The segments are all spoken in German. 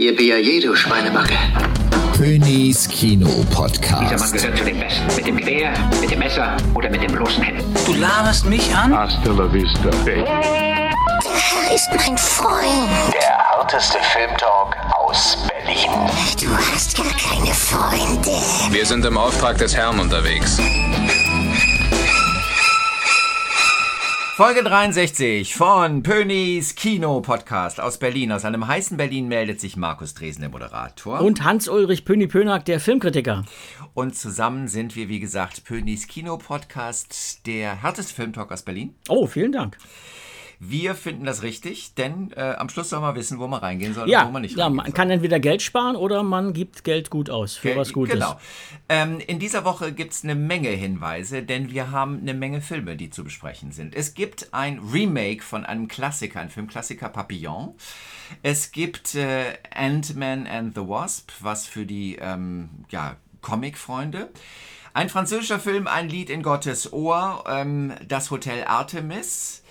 Ihr BAJ, du Schweinebacke. Königs Kino Dieser Mann Podcast. gehört zu den Besten. Mit dem Gewehr, mit dem Messer oder mit den bloßen Händen. Du laberst mich an? Hasta la vista, baby. Er ist mein Freund. Der harteste Filmtalk aus Berlin. Du hast gar keine Freunde. Wir sind im Auftrag des Herrn unterwegs. Folge 63 von Pönis Kino Podcast aus Berlin. Aus einem heißen Berlin meldet sich Markus Dresen, der Moderator. Und Hans-Ulrich Pöni-Pönack, der Filmkritiker. Und zusammen sind wir, wie gesagt, Pönis Kino Podcast, der härteste Filmtalk aus Berlin. Oh, vielen Dank. Wir finden das richtig, denn äh, am Schluss soll man wissen, wo man reingehen soll und Ja, wo man nicht ja reingehen man soll. kann entweder Geld sparen oder man gibt Geld gut aus für was Gutes. Genau. Ähm, in dieser Woche gibt es eine Menge Hinweise, denn wir haben eine Menge Filme, die zu besprechen sind. Es gibt ein Remake von einem Klassiker, ein Filmklassiker Papillon. Es gibt äh, Ant-Man and the Wasp, was für die ähm, ja, Comic-Freunde. Ein französischer Film, ein Lied in Gottes Ohr, ähm, das Hotel Artemis.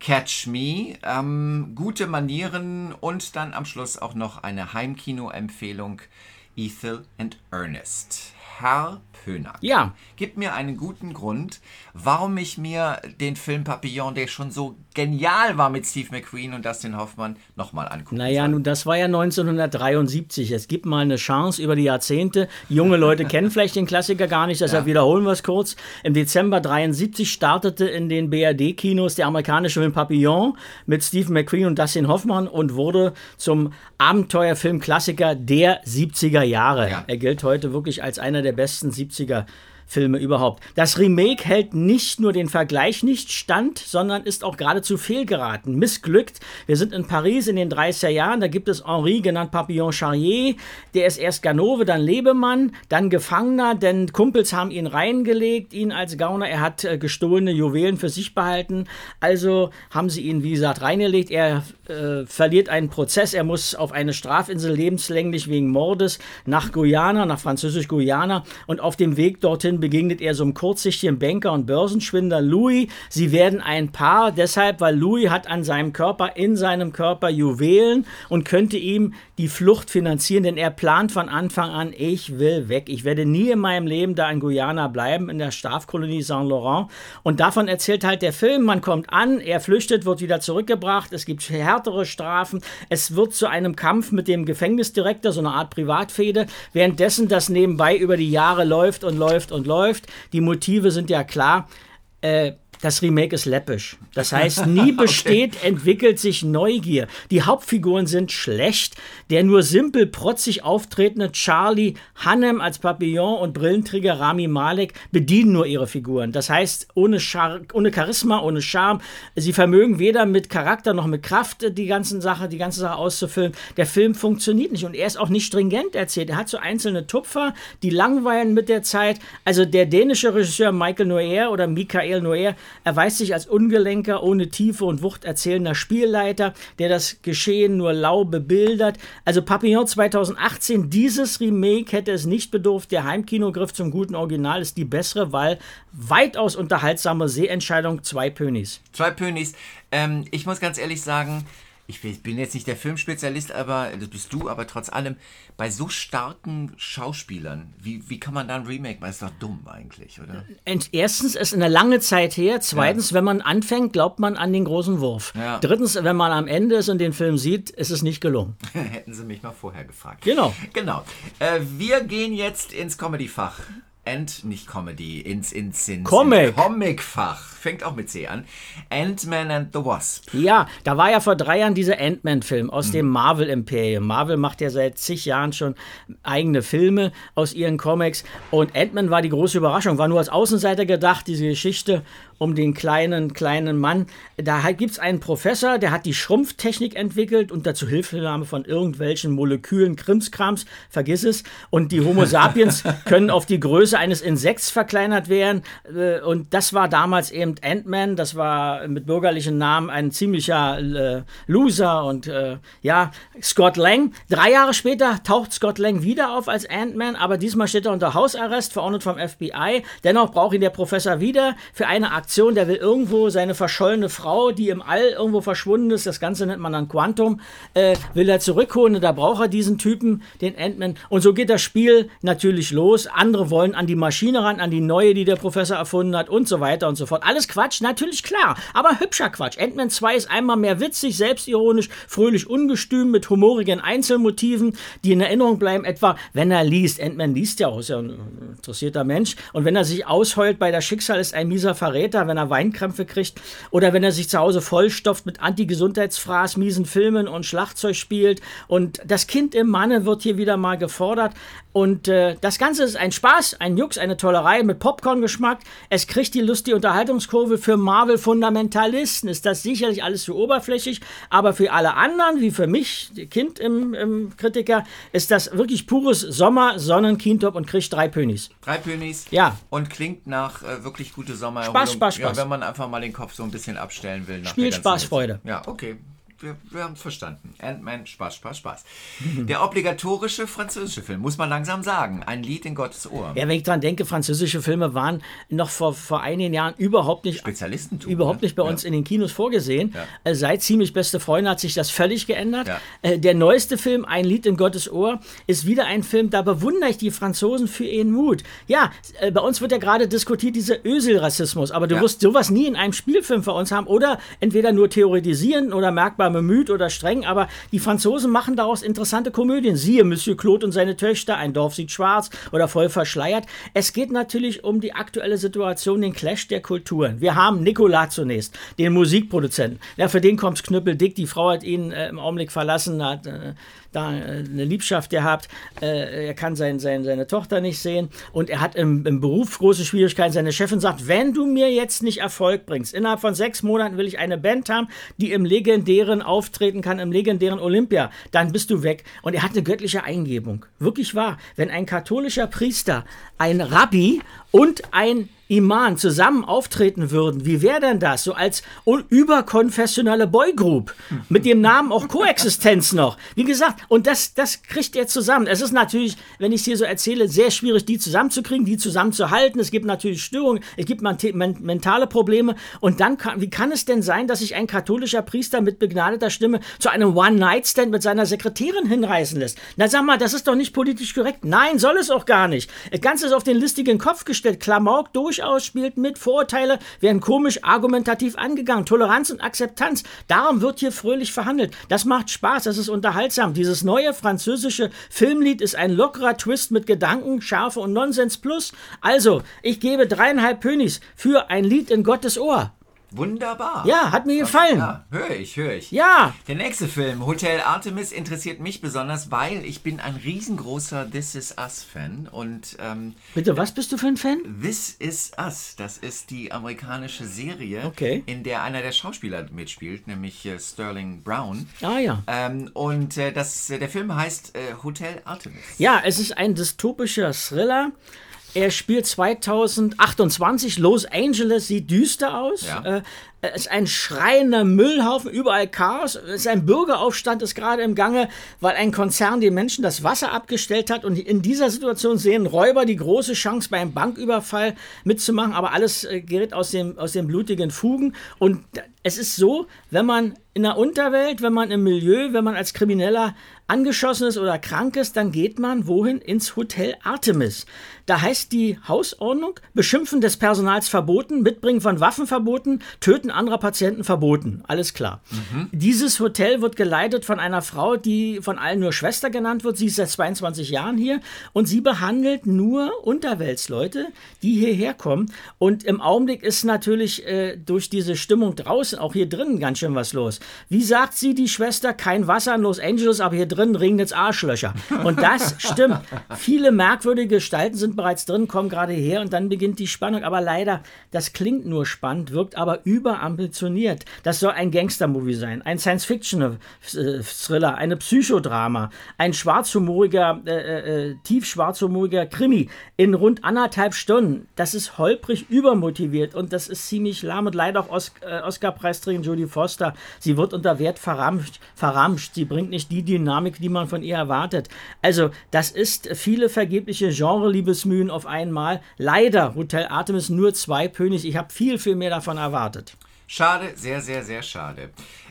Catch Me, ähm, gute Manieren und dann am Schluss auch noch eine Heimkino-Empfehlung, Ethel and Ernest. Herr Pönack, Ja. gib mir einen guten Grund, warum ich mir den Film Papillon, der schon so genial war mit Steve McQueen und Dustin Hoffmann, nochmal angucken Naja, soll. nun, das war ja 1973. Es gibt mal eine Chance über die Jahrzehnte. Junge Leute kennen vielleicht den Klassiker gar nicht, deshalb wiederholen wir es kurz. Im Dezember 73 startete in den BRD-Kinos der amerikanische Film Papillon mit Steve McQueen und Dustin Hoffmann und wurde zum Abenteuerfilm-Klassiker der 70er Jahre. Ja. Er gilt heute wirklich als einer der besten 70er Filme überhaupt. Das Remake hält nicht nur den Vergleich nicht stand, sondern ist auch geradezu fehlgeraten, missglückt. Wir sind in Paris in den 30er Jahren, da gibt es Henri, genannt Papillon Charrier, der ist erst Ganove, dann Lebemann, dann Gefangener, denn Kumpels haben ihn reingelegt, ihn als Gauner, er hat äh, gestohlene Juwelen für sich behalten, also haben sie ihn, wie gesagt, reingelegt, er äh, verliert einen Prozess, er muss auf eine Strafinsel lebenslänglich wegen Mordes nach Guyana, nach Französisch-Guyana und auf dem Weg dorthin begegnet er so einem kurzsichtigen Banker und Börsenschwindler Louis. Sie werden ein Paar, deshalb, weil Louis hat an seinem Körper, in seinem Körper Juwelen und könnte ihm die Flucht finanzieren, denn er plant von Anfang an, ich will weg. Ich werde nie in meinem Leben da in Guyana bleiben, in der Strafkolonie Saint-Laurent. Und davon erzählt halt der Film. Man kommt an, er flüchtet, wird wieder zurückgebracht. Es gibt härtere Strafen. Es wird zu einem Kampf mit dem Gefängnisdirektor, so eine Art Privatfehde. Währenddessen das nebenbei über die Jahre läuft und läuft und läuft. Die Motive sind ja klar. Äh, das Remake ist läppisch. Das heißt, nie besteht, entwickelt sich Neugier. Die Hauptfiguren sind schlecht. Der nur simpel protzig auftretende Charlie Hannem als Papillon und Brillenträger Rami Malek bedienen nur ihre Figuren. Das heißt, ohne, Char ohne Charisma, ohne Charme. Sie vermögen weder mit Charakter noch mit Kraft äh, die ganzen Sache, die ganze Sache auszufüllen. Der Film funktioniert nicht und er ist auch nicht stringent erzählt. Er hat so einzelne Tupfer, die langweilen mit der Zeit. Also der dänische Regisseur Michael Noer oder Michael Noer erweist sich als ungelenker, ohne Tiefe und Wucht erzählender Spielleiter, der das Geschehen nur lau bebildert. Also Papillon 2018, dieses Remake hätte es nicht bedurft. Der Heimkinogriff zum guten Original ist die bessere, weil weitaus unterhaltsame Sehentscheidung zwei Pönis. Zwei Pönis. Ähm, ich muss ganz ehrlich sagen, ich bin jetzt nicht der Filmspezialist, aber das bist du, aber trotz allem, bei so starken Schauspielern, wie, wie kann man da ein Remake machen? Ist doch dumm eigentlich, oder? Und erstens ist eine lange Zeit her. Zweitens, wenn man anfängt, glaubt man an den großen Wurf. Ja. Drittens, wenn man am Ende ist und den Film sieht, ist es nicht gelungen. Hätten sie mich mal vorher gefragt. Genau. Genau. Äh, wir gehen jetzt ins Comedy-Fach. And, nicht Comedy, ins, ins, ins Comic. Comic-Fach. Fängt auch mit C an. Ant-Man and the Wasp. Ja, da war ja vor drei Jahren dieser Ant-Man-Film aus dem Marvel-Imperium. Marvel macht ja seit zig Jahren schon eigene Filme aus ihren Comics. Und Ant-Man war die große Überraschung, war nur als Außenseiter gedacht, diese Geschichte um den kleinen, kleinen Mann. Da gibt es einen Professor, der hat die Schrumpftechnik entwickelt unter Zuhilfenahme von irgendwelchen Molekülen, Krimskrams, vergiss es. Und die Homo sapiens können auf die Größe eines Insekts verkleinert werden. Äh, und das war damals eben Ant-Man. Das war mit bürgerlichen Namen ein ziemlicher äh, Loser. Und äh, ja, Scott Lang. Drei Jahre später taucht Scott Lang wieder auf als Ant-Man, aber diesmal steht er unter Hausarrest, verordnet vom FBI. Dennoch braucht ihn der Professor wieder für eine Aktion. Der will irgendwo seine verschollene Frau, die im All irgendwo verschwunden ist, das Ganze nennt man dann Quantum, äh, will er zurückholen. Und da braucht er diesen Typen, den Ant-Man. Und so geht das Spiel natürlich los. Andere wollen an die Maschine ran, an die neue, die der Professor erfunden hat und so weiter und so fort. Alles Quatsch, natürlich klar, aber hübscher Quatsch. Ant-Man 2 ist einmal mehr witzig, selbstironisch, fröhlich ungestüm mit humorigen Einzelmotiven, die in Erinnerung bleiben, etwa wenn er liest. Ant-Man liest ja auch, ist ja ein interessierter Mensch. Und wenn er sich ausheult bei der Schicksal, ist ein mieser Verräter, wenn er Weinkrämpfe kriegt. Oder wenn er sich zu Hause vollstopft mit Anti-Gesundheitsfraß, miesen Filmen und Schlagzeug spielt. Und das Kind im Manne wird hier wieder mal gefordert. Und äh, das Ganze ist ein Spaß, ein Jux, eine Tollerei mit Popcorn-Geschmack. Es kriegt die lustige Unterhaltungskurve. Für Marvel-Fundamentalisten ist das sicherlich alles zu oberflächlich. Aber für alle anderen, wie für mich, Kind im, im Kritiker, ist das wirklich pures Sommer, Sonnen, Kientop und kriegt drei Pönis. Drei Pönis. Ja. Und klingt nach äh, wirklich gute Sommer. Spaß, Spaß, Spaß. Ja, wenn man einfach mal den Kopf so ein bisschen abstellen will. nach Spiel, Spaß. Freude. Ja, okay. Wir, wir haben es verstanden. Ant-Man, Spaß, Spaß, Spaß. Der obligatorische französische Film, muss man langsam sagen. Ein Lied in Gottes Ohr. Ja, wenn ich dran denke, französische Filme waren noch vor, vor einigen Jahren überhaupt nicht Spezialistentum. überhaupt ne? nicht bei uns Ja. in den Kinos vorgesehen. Ja. Äh, Seit ziemlich beste Freunde hat sich das völlig geändert. Ja. Äh, Der neueste Film, Ein Lied in Gottes Ohr, ist wieder ein Film, da bewundere ich die Franzosen für ihren Mut. Ja, äh, bei uns wird ja gerade diskutiert, dieser Ösel-Rassismus, aber du wirst sowas nie in einem Spielfilm für uns haben oder entweder nur theoretisieren oder merkbar bemüht oder streng, aber die Franzosen machen daraus interessante Komödien. Siehe Monsieur Claude und seine Töchter, ein Dorf sieht schwarz oder voll verschleiert. Es geht natürlich um die aktuelle Situation, den Clash der Kulturen. Wir haben Nicolas zunächst, den Musikproduzenten. Ja, für den kommt's knüppeldick. Die Frau hat ihn äh, im Augenblick verlassen, hat äh, da äh, eine Liebschaft gehabt. Äh, er kann sein, sein, seine Tochter nicht sehen und er hat im, im Beruf große Schwierigkeiten. Seine Chefin sagt, wenn du mir jetzt nicht Erfolg bringst, innerhalb von sechs Monaten will ich eine Band haben, die im legendären auftreten kann, im legendären Olympia, dann bist du weg. Und er hat eine göttliche Eingebung. Wirklich wahr. Wenn ein katholischer Priester, ein Rabbi und ein Iman zusammen auftreten würden, wie wäre denn das? So als überkonfessionelle Boygroup. Mit dem Namen auch Koexistenz noch. Wie gesagt, und das, das kriegt er zusammen. Es ist natürlich, wenn ich es hier so erzähle, sehr schwierig, die zusammenzukriegen, die zusammenzuhalten. Es gibt natürlich Störungen, es gibt mentale Probleme. Und dann kann, wie kann es denn sein, dass sich ein katholischer Priester mit begnadeter Stimme zu einem One-Night-Stand mit seiner Sekretärin hinreißen lässt? Na sag mal, das ist doch nicht politisch korrekt. Nein, soll es auch gar nicht. Das Ganze ist auf den listigen Kopf gestellt. Klamauk durchaus spielt mit. Vorurteile werden komisch argumentativ angegangen. Toleranz und Akzeptanz. Darum wird hier fröhlich verhandelt. Das macht Spaß, das ist unterhaltsam. Dieses neue französische Filmlied ist ein lockerer Twist mit Gedanken, Schärfe und Nonsens plus. Also, ich gebe dreieinhalb Pönis für ein Lied in Gottes Ohr. Wunderbar. Ja, hat mir gefallen. Ja, höre ich, höre ich. Ja. Der nächste Film, Hotel Artemis, interessiert mich besonders, weil ich bin ein riesengroßer This Is Us-Fan und ähm, Bitte, was bist du für ein Fan? This Is Us, das ist die amerikanische Serie, Okay. in der einer der Schauspieler mitspielt, nämlich äh, Sterling Brown. Ah ja. Ähm, und äh, das, äh, der Film heißt äh, Hotel Artemis. Ja, es ist ein dystopischer Thriller. Er spielt 2028. Los Angeles sieht düster aus. Ja. Äh, es ist ein schreiender Müllhaufen, überall Chaos. Es ist ein Bürgeraufstand ist gerade im Gange, weil ein Konzern den Menschen das Wasser abgestellt hat. Und in dieser Situation sehen Räuber die große Chance, beim Banküberfall mitzumachen. Aber alles äh, gerät aus dem, aus den blutigen Fugen. Und es ist so, wenn man in der Unterwelt, wenn man im Milieu, wenn man als Krimineller angeschossen ist oder krank ist, dann geht man wohin? Ins Hotel Artemis. Da heißt die Hausordnung, Beschimpfen des Personals verboten, Mitbringen von Waffen verboten, Töten anderer Patienten verboten. Alles klar. Dieses Hotel wird geleitet von einer Frau, die von allen nur Schwester genannt wird. Sie ist seit 22 Jahren hier und sie behandelt nur Unterweltsleute, die hierher kommen. Und im Augenblick ist natürlich äh, durch diese Stimmung draußen, auch hier drinnen, ganz schön was los. Wie sagt sie, die Schwester, kein Wasser in Los Angeles, aber hier drin drin regnet's Arschlöcher. Und das stimmt. Viele merkwürdige Gestalten sind bereits drin, kommen gerade her und dann beginnt die Spannung. Aber leider, das klingt nur spannend, wirkt aber überambitioniert. Das soll ein Gangster-Movie sein, ein Science-Fiction-Thriller, eine Psychodrama, ein schwarzhumoriger, äh, äh, tief schwarzhumoriger Krimi in rund anderthalb Stunden. Das ist holprig übermotiviert und das ist ziemlich lahm und leider auch Os Oscar-Preisträgerin Jodie Foster. Sie wird unter Wert verramscht, verramscht. Sie bringt nicht die Dynamik, die man von ihr erwartet. Also, das ist viele vergebliche Genre-Liebesmühen auf einmal. Leider, Hotel Artemis nur zwei Pönig. Ich habe viel, viel mehr davon erwartet. Schade, sehr, sehr, sehr schade.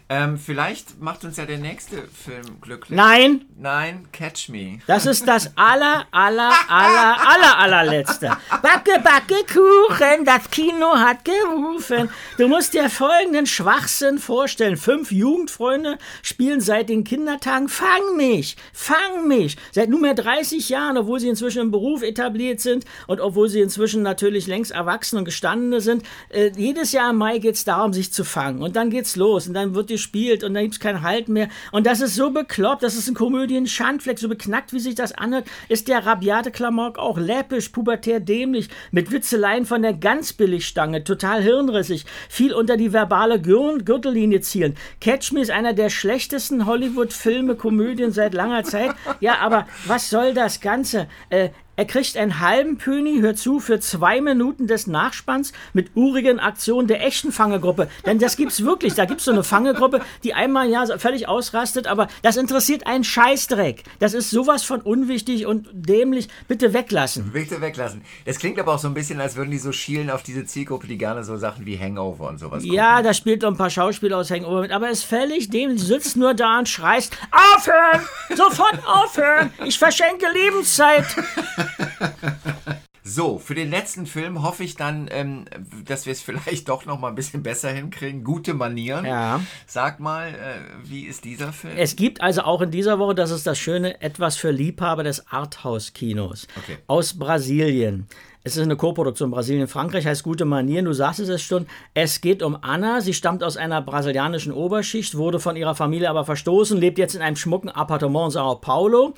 Ähm, vielleicht macht uns ja der nächste Film glücklich. Nein, Nein, Catch Me. das ist das aller, aller, aller, aller, allerletzte. Backe, backe Kuchen, das Kino hat gerufen. Du musst dir folgenden Schwachsinn vorstellen. Fünf Jugendfreunde spielen seit den Kindertagen Fang mich, fang mich. Seit nunmehr 30 Jahren, obwohl sie inzwischen im Beruf etabliert sind und obwohl sie inzwischen natürlich längst erwachsen und gestandene sind. Äh, jedes Jahr im Mai geht es darum, sich zu fangen. Und dann geht's los und dann wird gespielt und dann gibt's keinen Halt mehr. Und das ist so bekloppt, das ist ein Komödien-Schandfleck, so beknackt, wie sich das anhört, ist der rabiate Klamauk auch läppisch, pubertär dämlich, mit Witzeleien von der ganz Billigstange, total hirnrissig, viel unter die verbale Gür Gürtellinie zielen. Catch Me ist einer der schlechtesten Hollywood-Filme, Komödien seit langer Zeit. Ja, aber was soll das Ganze? Äh, er kriegt einen halben Pöni, hör zu, für zwei Minuten des Nachspanns mit urigen Aktionen der echten Fangergruppe. Denn das gibt's wirklich. Da gibt's so eine Fangergruppe, die einmal Jahr völlig ausrastet, aber das interessiert einen Scheißdreck. Das ist sowas von unwichtig und dämlich. Bitte weglassen. Bitte weglassen. Das klingt aber auch so ein bisschen, als würden die so schielen auf diese Zielgruppe, die gerne so Sachen wie Hangover und sowas Ja, da spielt noch ein paar Schauspieler aus Hangover mit, aber es ist völlig dämlich. Du sitzt nur da und schreist, aufhören! Sofort aufhören! Ich verschenke Lebenszeit! So, für den letzten Film hoffe ich dann, ähm, dass wir es vielleicht doch noch mal ein bisschen besser hinkriegen. Gute Manieren. Ja. Sag mal, äh, wie ist dieser Film? Es gibt also auch in dieser Woche, das ist das Schöne, etwas für Liebhaber des Arthouse-Kinos Okay. aus Brasilien. Es ist eine Koproduktion Brasilien-Frankreich, heißt Gute Manieren, du sagst es schon. Es geht um Anna, sie stammt aus einer brasilianischen Oberschicht, wurde von ihrer Familie aber verstoßen, lebt jetzt in einem schmucken Appartement in Sao Paulo.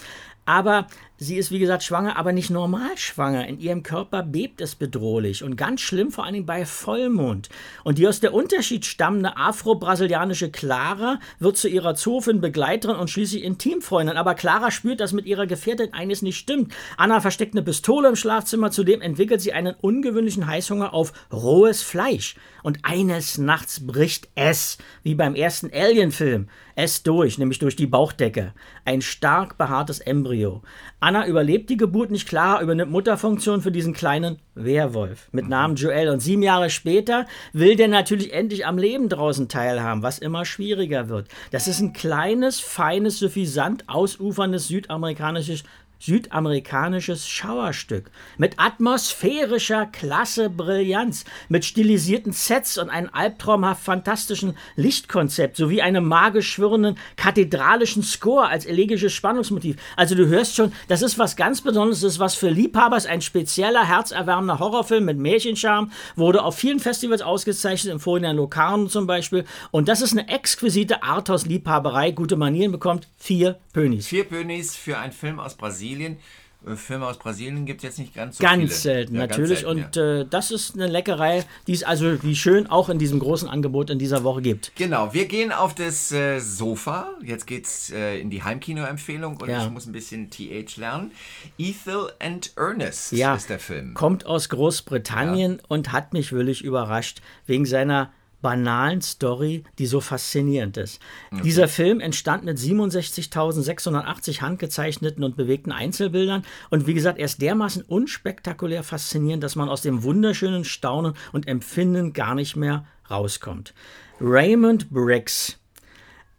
Aber sie ist, wie gesagt, schwanger, aber nicht normal schwanger. In ihrem Körper bebt es bedrohlich und ganz schlimm, vor allem bei Vollmond. Und die aus der Unterschied stammende afro-brasilianische Clara wird zu ihrer Zoofin Begleiterin und schließlich Intimfreundin. Aber Clara spürt, dass mit ihrer Gefährtin eines nicht stimmt. Anna versteckt eine Pistole im Schlafzimmer, zudem entwickelt sie einen ungewöhnlichen Heißhunger auf rohes Fleisch. Und eines Nachts bricht es, wie beim ersten Alien-Film, es durch, nämlich durch die Bauchdecke. Ein stark behaartes Embryo. Anna überlebt die Geburt nicht, Clara übernimmt Mutterfunktion für diesen kleinen Werwolf mit Namen Joel. Und sieben Jahre später will der natürlich endlich am Leben draußen teilhaben, was immer schwieriger wird. Das ist ein kleines, feines, suffisant ausuferndes südamerikanisches südamerikanisches Schauerstück mit atmosphärischer Klasse Brillanz, mit stilisierten Sets und einem albtraumhaft fantastischen Lichtkonzept sowie einem magisch schwirrenden kathedralischen Score als elegisches Spannungsmotiv. Also du hörst schon, das ist was ganz Besonderes, das ist was für Liebhaber, ist ein spezieller, herzerwärmender Horrorfilm mit Märchenscharme, wurde auf vielen Festivals ausgezeichnet, im Vorhinein Locarno zum Beispiel. Und das ist eine exquisite Arthouse-Liebhaberei, gute Manieren bekommt vier Pönis. Vier Pönis für einen Film aus Brasilien. Äh, Filme aus Brasilien gibt es jetzt nicht ganz so Ganz viele. selten, Ja, ganz natürlich. selten, und ja. äh, das ist eine Leckerei, die es also wie schön auch in diesem großen Angebot in dieser Woche gibt. Genau, wir gehen auf das äh, Sofa. Jetzt geht's äh, in die Heimkino-Empfehlung und Ja. ich muss ein bisschen TH lernen. Ethel and Ernest Ja, ist der Film. kommt aus Großbritannien und hat mich wirklich überrascht wegen seiner banalen Story, die so faszinierend ist. Dieser Film entstand mit 67.680 handgezeichneten und bewegten Einzelbildern und wie gesagt, er ist dermaßen unspektakulär faszinierend, dass man aus dem wunderschönen Staunen und Empfinden gar nicht mehr rauskommt. Raymond Briggs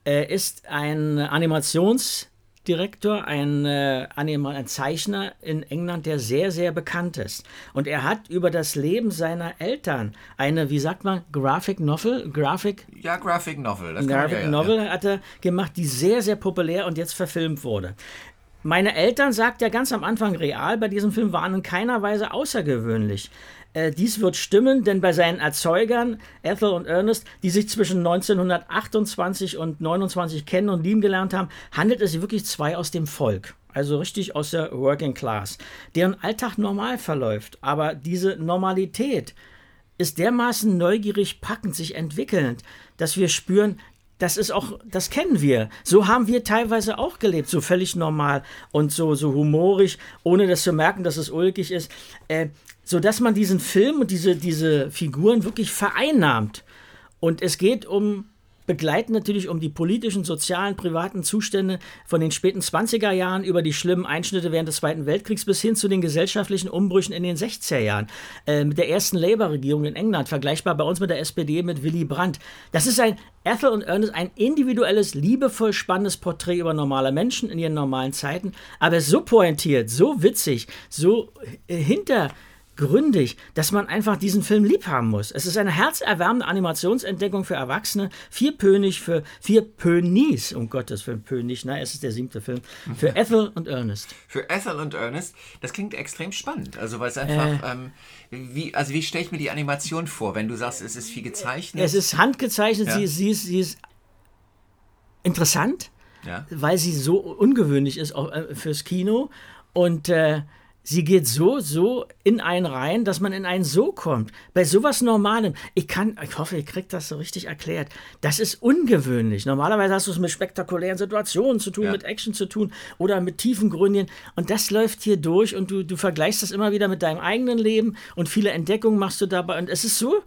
er ist ein Animationsdirektor, ein, äh, ein Zeichner in England, der sehr, sehr bekannt ist. Und er hat über das Leben seiner Eltern eine, wie sagt man, Graphic Novel, Graphic, Ja, Graphic Novel. Das kann man Graphic ja, ja, Novel hat er gemacht, die sehr, sehr populär und jetzt verfilmt wurde. Meine Eltern, sagt er ganz am Anfang real, bei diesem Film waren in keiner Weise außergewöhnlich. Äh, dies wird stimmen, denn bei seinen Erzeugern, Ethel und Ernest, die sich zwischen 1928 und 29 kennen und lieben gelernt haben, handelt es sich wirklich zwei aus dem Volk. Also richtig aus der Working Class, deren Alltag normal verläuft. Aber diese Normalität ist dermaßen neugierig packend sich entwickelnd, dass wir spüren, das ist auch, das kennen wir. So haben wir teilweise auch gelebt, so völlig normal und so, so humorig, ohne das zu merken, dass es ulkig ist. Äh, so dass man diesen Film und diese, diese Figuren wirklich vereinnahmt. Und es geht um begleiten natürlich um die politischen, sozialen, privaten Zustände von den späten 20er Jahren über die schlimmen Einschnitte während des Zweiten Weltkriegs bis hin zu den gesellschaftlichen Umbrüchen in den 60er Jahren. Äh, mit der ersten Labour-Regierung in England, vergleichbar bei uns mit der SPD mit Willy Brandt. Das ist ein Ethel und Ernest, ein individuelles, liebevoll spannendes Porträt über normale Menschen in ihren normalen Zeiten, aber so pointiert, so witzig, so äh, hinter gründig, dass man einfach diesen Film lieb haben muss. Es ist eine herzerwärmende Animationsentdeckung für Erwachsene, vier Pönig für vier Pönis, um Gottes Willen, Pönig, na, es ist der siebte Film, für Ethel und Ernest. Für Ethel und Ernest, das klingt extrem spannend. Also weil es einfach, Äh. ähm, wie, also wie stelle ich mir die Animation vor, wenn du sagst, es ist viel gezeichnet? Es ist handgezeichnet, Ja. sie, sie, ist, sie ist interessant, ja. weil sie so ungewöhnlich ist auch, äh, fürs Kino und äh, sie geht so, so in einen rein, dass man in einen so kommt. Bei sowas Normalem, ich kann, ich hoffe, ihr kriegt das so richtig erklärt, das ist ungewöhnlich. Normalerweise hast du es mit spektakulären Situationen zu tun, Ja. mit Action zu tun oder mit tiefen Gründchen und das läuft hier durch und du, du vergleichst das immer wieder mit deinem eigenen Leben und viele Entdeckungen machst du dabei und es ist so,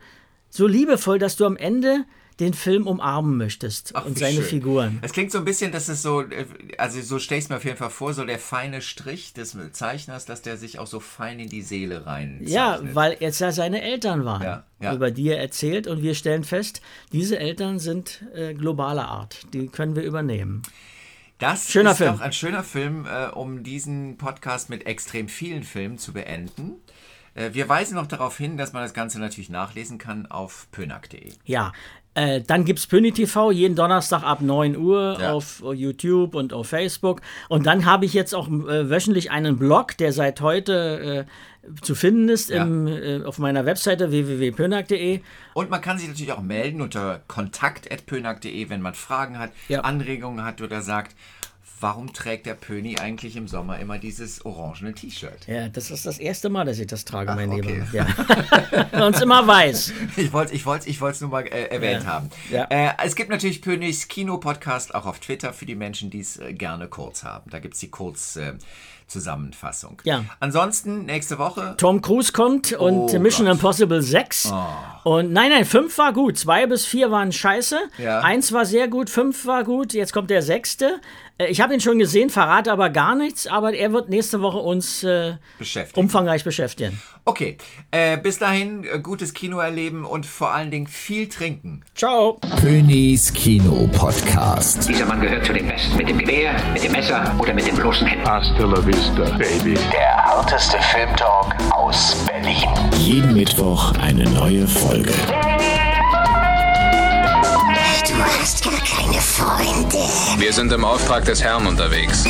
so liebevoll, dass du am Ende den Film umarmen möchtest Ach, und seine schön. Figuren. Es klingt so ein bisschen, dass es so, äh, also so stelle ich es mir auf jeden Fall vor, so der feine Strich des Zeichners, dass der sich auch so fein in die Seele rein Ja, zeichnet. weil jetzt ja seine Eltern waren, Ja, ja. über die er erzählt und wir stellen fest, diese Eltern sind äh, globaler Art, die können wir übernehmen. Das Schöner ist Film. doch ein schöner Film, äh, um diesen Podcast mit extrem vielen Filmen zu beenden. Äh, wir weisen noch darauf hin, dass man das Ganze natürlich nachlesen kann auf pönack.de. Ja, äh, dann gibt es Pöni TV jeden Donnerstag ab 9 Uhr Ja. auf YouTube und auf Facebook. Und dann habe ich jetzt auch äh, wöchentlich einen Blog, der seit heute äh, zu finden ist Ja. im, äh, auf meiner Webseite www.pönack.de. Und man kann sich natürlich auch melden unter kontakt.pönack.de, wenn man Fragen hat, Ja. Anregungen hat oder sagt, warum trägt der Pöni eigentlich im Sommer immer dieses orangene T-Shirt? Ja, das ist das erste Mal, dass ich das trage, Ach, mein okay. Lieber. Ja. Sonst immer weiß. Ich wollte es ich wollte, ich nur mal äh, erwähnt Ja. haben. Ja. Äh, es gibt natürlich Pönis Kino-Podcast auch auf Twitter für die Menschen, die es äh, gerne kurz haben. Da gibt es die Kurzzusammenfassung. Ja. Ansonsten nächste Woche. Tom Cruise kommt und Oh Mission Gott. Impossible 6. Und nein, nein, 5 war gut. 2 bis 4 waren scheiße. Ja. 1 war sehr gut, 5 war gut. Jetzt kommt der sechste. Äh, Ich habe ihn schon gesehen, verrate aber gar nichts. Aber er wird nächste Woche uns äh, Beschäftigen. umfangreich beschäftigen. Okay, äh, bis dahin äh, gutes Kino erleben und vor allen Dingen viel trinken. Ciao. Königs Kino Podcast. Dieser Mann gehört zu den Besten. Mit dem Gewehr, mit dem Messer oder mit den bloßen Händen. Hasta la vista, baby. Der harteste Filmtalk aus Berlin. Jeden Mittwoch eine neue Folge. Du hast gar keine Freunde. Wir sind im Auftrag des Herrn unterwegs.